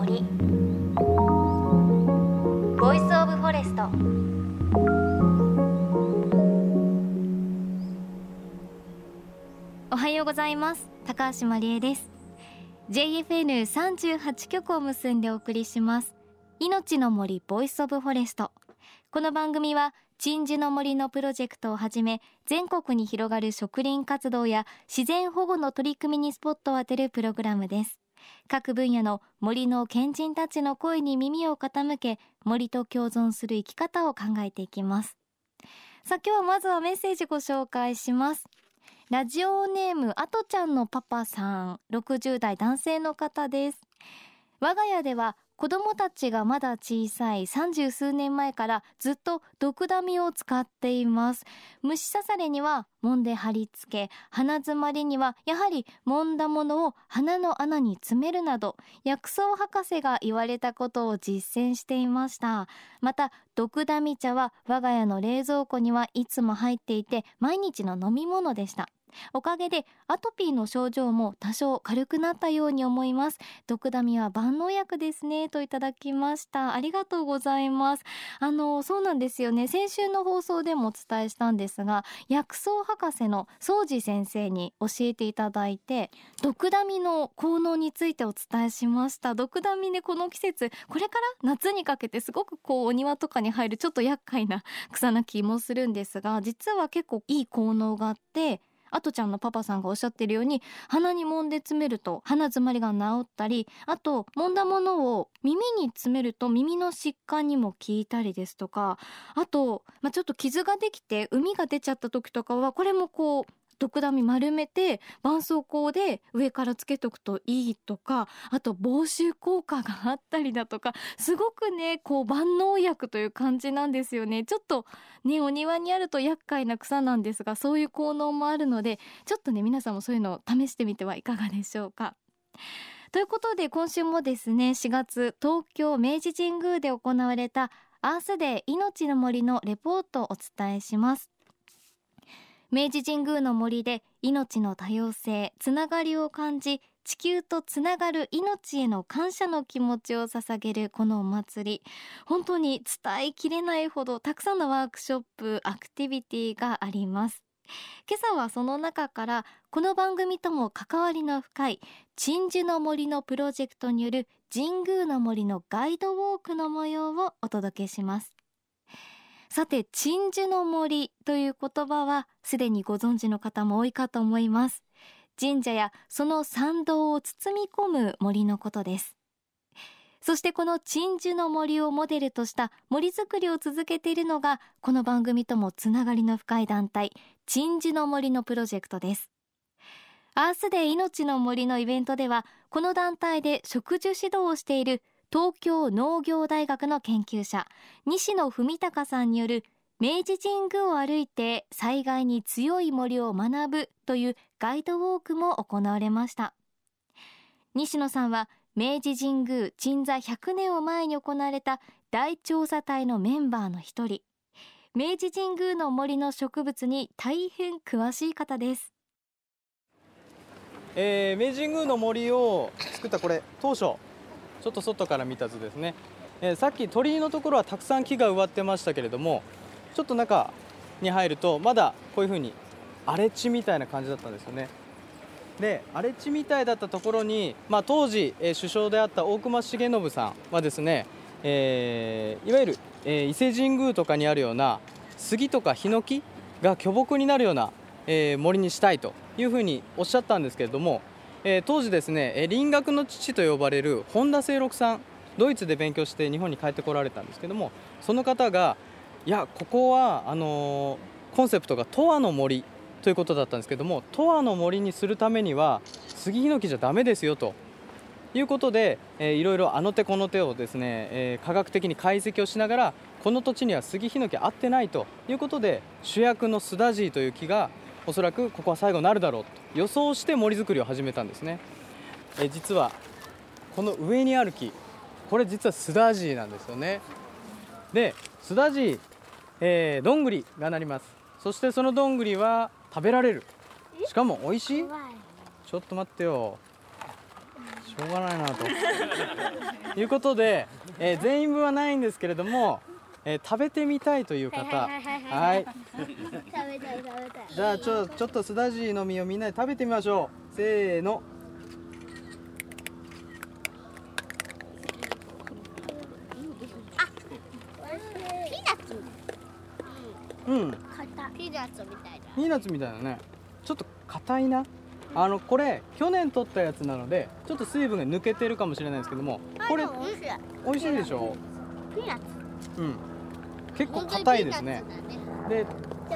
森。 Voice of Forest おはようございます。高橋真理恵です。JFN38 局を結んでお送りします。命の森 Voice of Forest この番組は鎮守の森のプロジェクトをはじめ全国に広がる植林活動や自然保護の取り組みにスポットを当てるプログラムです。各分野の森の賢人たちの声に耳を傾け森と共存する生き方を考えていきます。さあ今日はまずはメッセージご紹介します。ラジオネームあとちゃんのパパさん60代男性の方です。我が家では子供たちがまだ小さい三十数年前からずっと毒ダミを使っています。虫刺されには揉んで貼り付け鼻詰まりにはやはり揉んだものを鼻の穴に詰めるなど薬草博士が言われたことを実践していました。また毒ダミ茶は我が家の冷蔵庫にはいつも入っていて毎日の飲み物でした。おかげでアトピーの症状も多少軽くなったように思います。毒ダミは万能薬ですねといただきました。ありがとうございます。あのそうなんですよね。先週の放送でもお伝えしたんですが薬草博士の宗司先生に教えていただいて毒ダミの効能についてお伝えしました。毒ダミねこの季節これから夏にかけてすごくこうお庭とかに入るちょっと厄介な草な気もするんですが実は結構いい効能があってあとちゃんのパパさんがおっしゃってるように鼻に揉んで詰めると鼻詰まりが治ったりあと揉んだものを耳に詰めると耳の疾患にも効いたりですとかあと、まあ、ちょっと傷ができて膿が出ちゃった時とかはこれもこう毒ダミ丸めて絆創膏で上からつけとくといいとかあと防臭効果があったりだとかすごくねこう万能薬という感じなんですよね。ちょっとねお庭にあると厄介な草なんですがそういう効能もあるのでちょっとね皆さんもそういうのを試してみてはいかがでしょうか。ということで今週もですね4月東京明治神宮で行われたアースデー命の森のレポートをお伝えします。明治神宮の森で命の多様性つながりを感じ地球とつながる命への感謝の気持ちを捧げるこのお祭り。本当に伝えきれないほどたくさんのワークショップアクティビティがあります。今朝はその中からこの番組とも関わりの深い鎮守の森のプロジェクトによる神宮の森のガイドウォークの模様をお届けします。さて鎮守の森という言葉はすでにご存知の方も多いかと思います。神社やその参道を包み込む森のことです。そしてこの鎮守の森をモデルとした森づくりを続けているのがこの番組ともつながりの深い団体鎮守の森のプロジェクトです。アースデー命の森のイベントではこの団体で植樹指導をしている東京農業大学の研究者西野文隆さんによる明治神宮を歩いて災害に強い森を学ぶというガイドウォークも行われました。西野さんは明治神宮鎮座100年を前に行われた大調査隊のメンバーの一人。明治神宮の森の植物に大変詳しい方です、えー、明治神宮の森を作ったこれ当初ちょっと外から見た図ですね、えー、さっき鳥居のところはたくさん木が植わってましたけれどもちょっと中に入るとまだこういう風に荒れ地みたいな感じだったんですよね。で荒れ地みたいだったところに、まあ、当時、えー、首相であった大隈重信さんはですね、えー、いわゆる、えー、伊勢神宮とかにあるような杉とかヒノキが巨木になるような、えー、森にしたいというふうにおっしゃったんですけれどもえ、当時ですね、林学の父と呼ばれる本田清六さんドイツで勉強して日本に帰ってこられたんですけどもその方がいやここはあのー、コンセプトが十和の森ということだったんですけども十和の森にするためには杉ヒノキじゃダメですよということで、えー、いろいろあの手この手をですね、えー、科学的に解析をしながらこの土地には杉ヒノキ合ってないということで主役のスダジーという木がおそらくここは最後になるだろうと予想して森づくりを始めたんですね。え実はこの上にある木これ実はスダジーなんですよね。でスダジー、えー、どんぐりがなります。そしてそのどんぐりは食べられる。しかも美味しい？ちょっと待ってよ。しょうがないなと。いうことで、えー全員分はないんですけれども、えー食べてみたいという方。はい。食べたい食べたい。じゃあちょちょっとすだじの実をみんなで食べてみましょう。せーの。ピーナッツ。うん。硬ピーナッツみたいだ。ピーナッツみたいなね。ちょっと硬いな。あのこれ去年取ったやつなのでちょっと水分が抜けてるかもしれないですけどもこれ美味しい。美味しいでしょ？ピーナッツ。うん結構硬いですね。で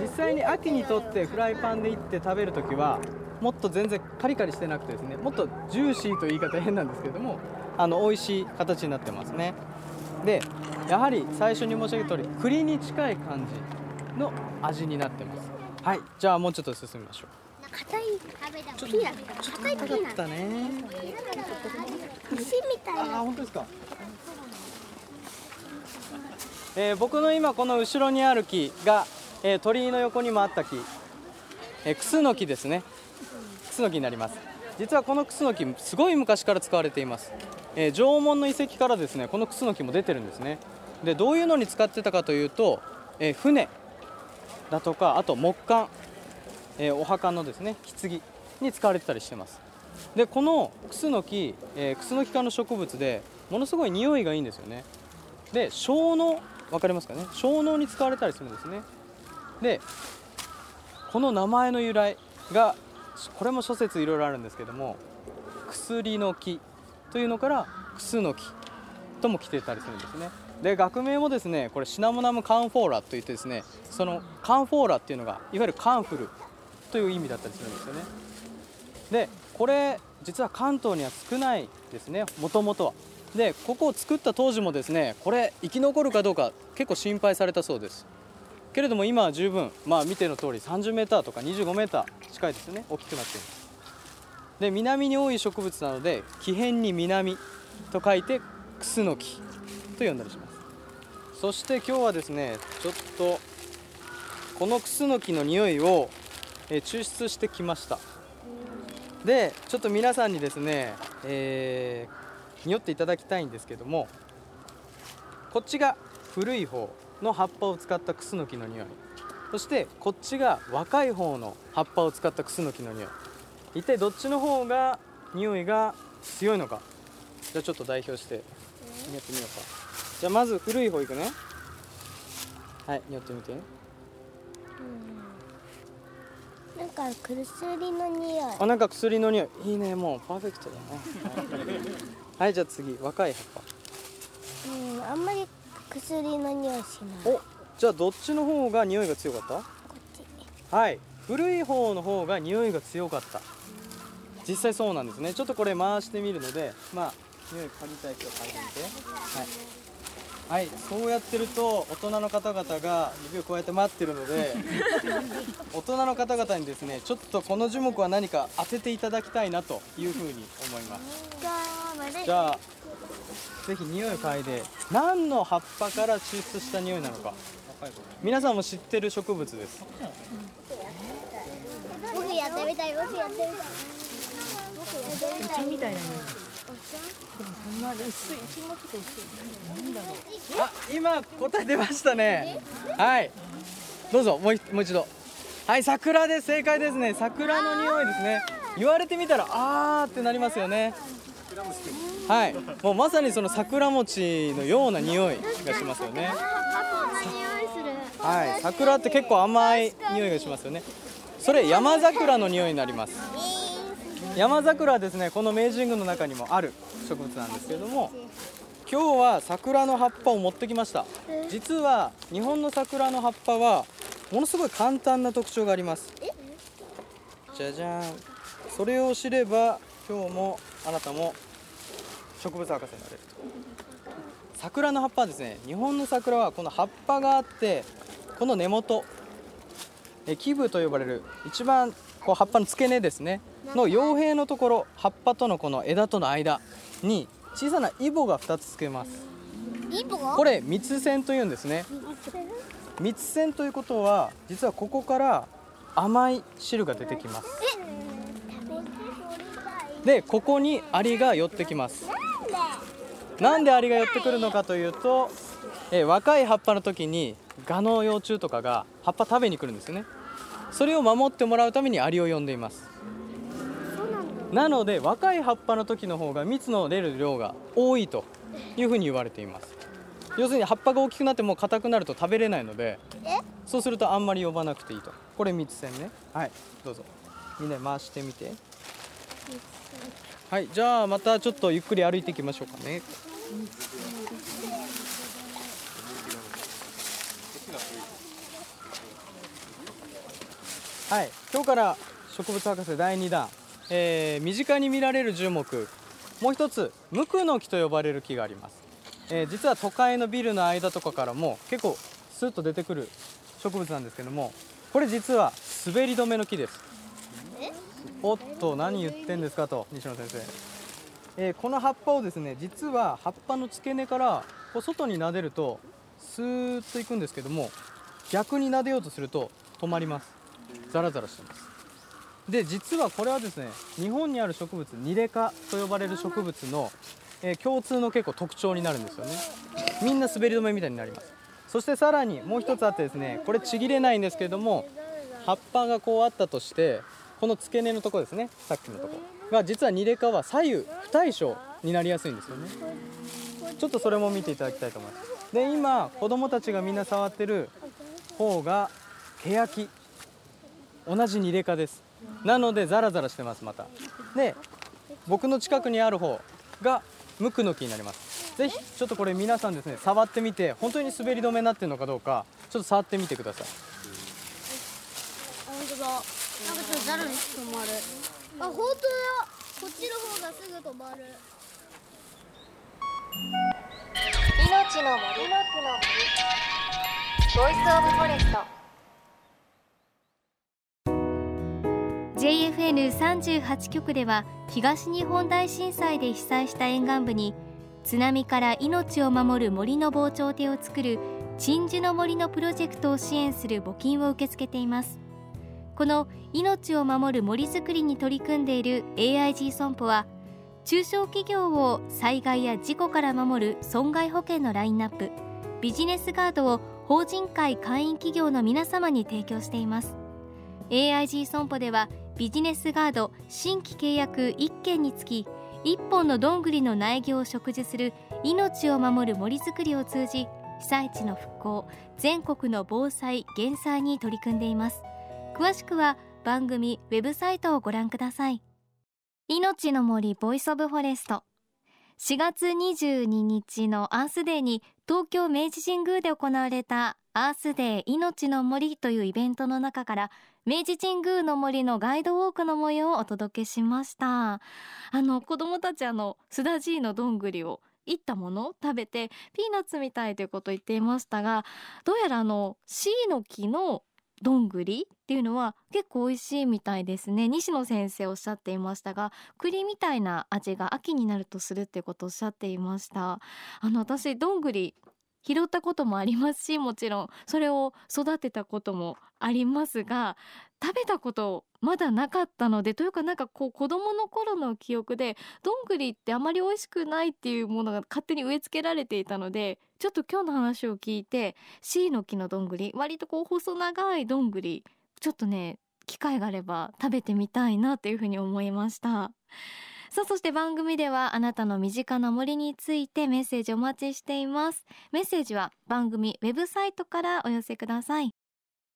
実際に秋にとってフライパンでいって食べるときはもっと全然カリカリしてなくてですねもっとジューシーという言い方変なんですけどもあの美味しい形になってますね。でやはり最初に申し上げた通り栗に近い感じの味になってます。はいじゃあもうちょっと進みましょう。硬いピーナッツ硬いピーナッツだね。石みたいあな本当ですかえー僕の今この後ろにある木が、えー鳥居の横にもあった木、えークスノキですね。クスノキになります。実はこのクスノキすごい昔から使われています、えー縄文の遺跡からですねこのクスノキも出てるんですね。でどういうのに使ってたかというと、えー船だとかあと木棺、えーお墓のですね棺に使われてたりしてます。でこのクスノキ、えークスノキ科の植物でものすごい匂いがいいんですよね。で小脳わかりますかね？小脳に使われたりするんですね。でこの名前の由来がこれも諸説いろいろあるんですけども薬の木というのからクスノキとも来てたりするんですね。で学名もですねこれシナモナムカンフォーラといってですねそのカンフォーラっていうのがいわゆるカンフルという意味だったりするんですよね。でこれ実は関東には少ないですねもともとは。でここを作った当時もですねこれ生き残るかどうか結構心配されたそうです。けれども今は十分まあ見ての通り 30m とか 25m 近いですね大きくなっています。で南に多い植物なので木偏に南と書いてクスノキと呼んだりします。そして今日はですねちょっとこのクスノキの匂いを抽出してきました。でちょっと皆さんにですね、えー匂っていただきたいんですけどもこっちが古い方の葉っぱを使ったクスノキの匂い。そしてこっちが若い方の葉っぱを使ったクスノキの匂い。一体どっちの方が匂いが強いのか。じゃあちょっと代表してやってみようか。じゃあまず古い方いくね。はい匂ってみて。なんか薬の匂い。あなんか薬の匂い。いいねもうパーフェクトだねはいじゃあ次若い葉っうんあんまり薬の匂いしぱない。おじゃあどっちの方が匂いが強かっこっち。たはい古い方の方が匂いが強かった。実際そうなんですね。ちょっとこれ回してみるのでまあ匂い嗅ぎたい人は嗅いでみて。はい、はい、そうやってると大人の方々が指をこうやって待ってるので 大人の方々にですねちょっとこの樹木は何か当てていただきたいなというふうに思います。じゃあぜひ匂いを嗅いで何の葉っぱから抽出した匂いなのか。皆さんも知ってる植物です。僕やってみたい僕やってみたい。お茶みたいな匂いでもそんな薄い一もちと薄いなんだろうあ今答え出ましたね。はい。どうぞもう一もう一度。はい桜です。正解ですね。桜の匂いですね。言われてみたらあーってなりますよね。はい。もうまさにその桜餅のような匂いがしますよね。はい。桜って結構甘い匂いがしますよね。それ山桜の匂いになります山桜はですねこの明治神宮の中にもある植物なんですけれども今日は桜の葉っぱを持ってきました。実は日本の桜の葉っぱはものすごい簡単な特徴があります。じゃじゃん。それを知れば今日もあなたも植物博士になれると。桜の葉っぱはですね日本の桜はこの葉っぱがあってこの根元え基部と呼ばれる一番こう葉っぱの付け根ですね。の葉柄のところ葉っぱとのこの枝との間に小さなイボが2つつけます。イボ？これ蜜腺というんですね。蜜腺ということは実はここから甘い汁が出てきます。でここにアリが寄ってきます。なんで？アリが寄ってくるのかというと、えー若い葉っぱの時にガの幼虫とかが葉っぱ食べに来るんですよね。それを守ってもらうためにアリを呼んでいますなので若い葉っぱの時の方が蜜の出る量が多いというふうに言われています。要するに葉っぱが大きくなってもう硬くなると食べれないのでえ？そうするとあんまり呼ばなくていいと。これ蜜腺ね。はい。どうぞ。みんな回してみて。はいじゃあまたちょっとゆっくり歩いていきましょうかね。はい今日から植物博士第2弾、えー身近に見られる樹木。もう一つ無垢の木と呼ばれる木があります、えー実は都会のビルの間とかからも結構スッと出てくる植物なんですけどもこれ実は滑り止めの木です。おっと何言ってんですかと西野先生、えーこの葉っぱをですね実は葉っぱの付け根からこう外に撫でるとスーッといくんですけども逆に撫でようとすると止まります。ザラザラしてますで実はこれはですね日本にある植物ニレ科と呼ばれる植物の、えー共通の結構特徴になるんですよね。みんな滑り止めみたいになります。そしてさらにもう一つあってですねこれちぎれないんですけれども葉っぱがこうあったとしてこの付け根のとこですねさっきのとこ。が実はニレ科は左右不対称になりやすいんですよね。ちょっとそれも見ていただきたいと思います。で今子供たちがみんな触ってる方がケヤキ。同じニレ科です。なのでザラザラしてますまた。で僕の近くにある方がムクノキになります。ぜひちょっとこれ皆さんですね触ってみて本当に滑り止めになってるのかどうかちょっと触ってみてください。あ本当だ。なんかちょっとザルに止まる。あ本当だ。こっちの方がすぐ止まる。命の森。 Voice of Forest JFN38 局では東日本大震災で被災した沿岸部に津波から命を守る森の防潮堤を作る鎮守の森のプロジェクトを支援する募金を受け付けています。この命を守る森づくりに取り組んでいる AIG 損保は中小企業を災害や事故から守る損害保険のラインナップビジネスガードを法人会会員企業の皆様に提供しています。AIG 損保ではビジネスガード新規契約1件につき1本のどんぐりの苗木を植樹する命を守る森づくりを通じ被災地の復興全国の防災減災に取り組んでいます。詳しくは番組ウェブサイトをご覧ください。命の森 Voice of Forest。4月22日のアースデーに東京明治神宮で行われたアースデー命の森というイベントの中から明治神宮の森のガイドウォークの模様をお届けしました。あの子供たちあのスダジイのどんぐりをいったものを食べてピーナッツみたいということを言っていましたがどうやらあのシイの木のどんぐりっていうのは結構美味しいみたいですね。西野先生おっしゃっていましたが栗みたいな味が秋になるとするってことをおっしゃっていました。あの私どんぐり拾ったこともありますしもちろん。それを育てたこともありますが食べたことまだなかったのでというかなんかこう子供の頃の記憶でどんぐりってあまり美味しくないっていうものが勝手に植え付けられていたのでちょっと今日の話を聞いて C の木のどんぐり割とこう細長いどんぐりちょっとね機会があれば食べてみたいなというふうに思いました。さあそして番組ではあなたの身近な森についてメッセージお待ちしています。メッセージは番組ウェブサイトからお寄せください。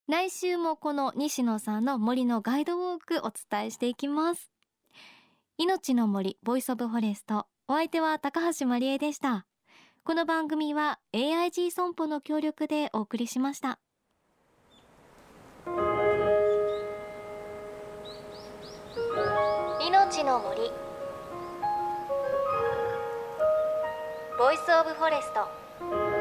来週もこの西野さんの森のガイドウォークお伝えしていきます。命の森 Voice of Forest。お相手は高橋真理恵でした。この番組は AIG 損保の協力でお送りしました。命の森。ボイスオブフォレスト。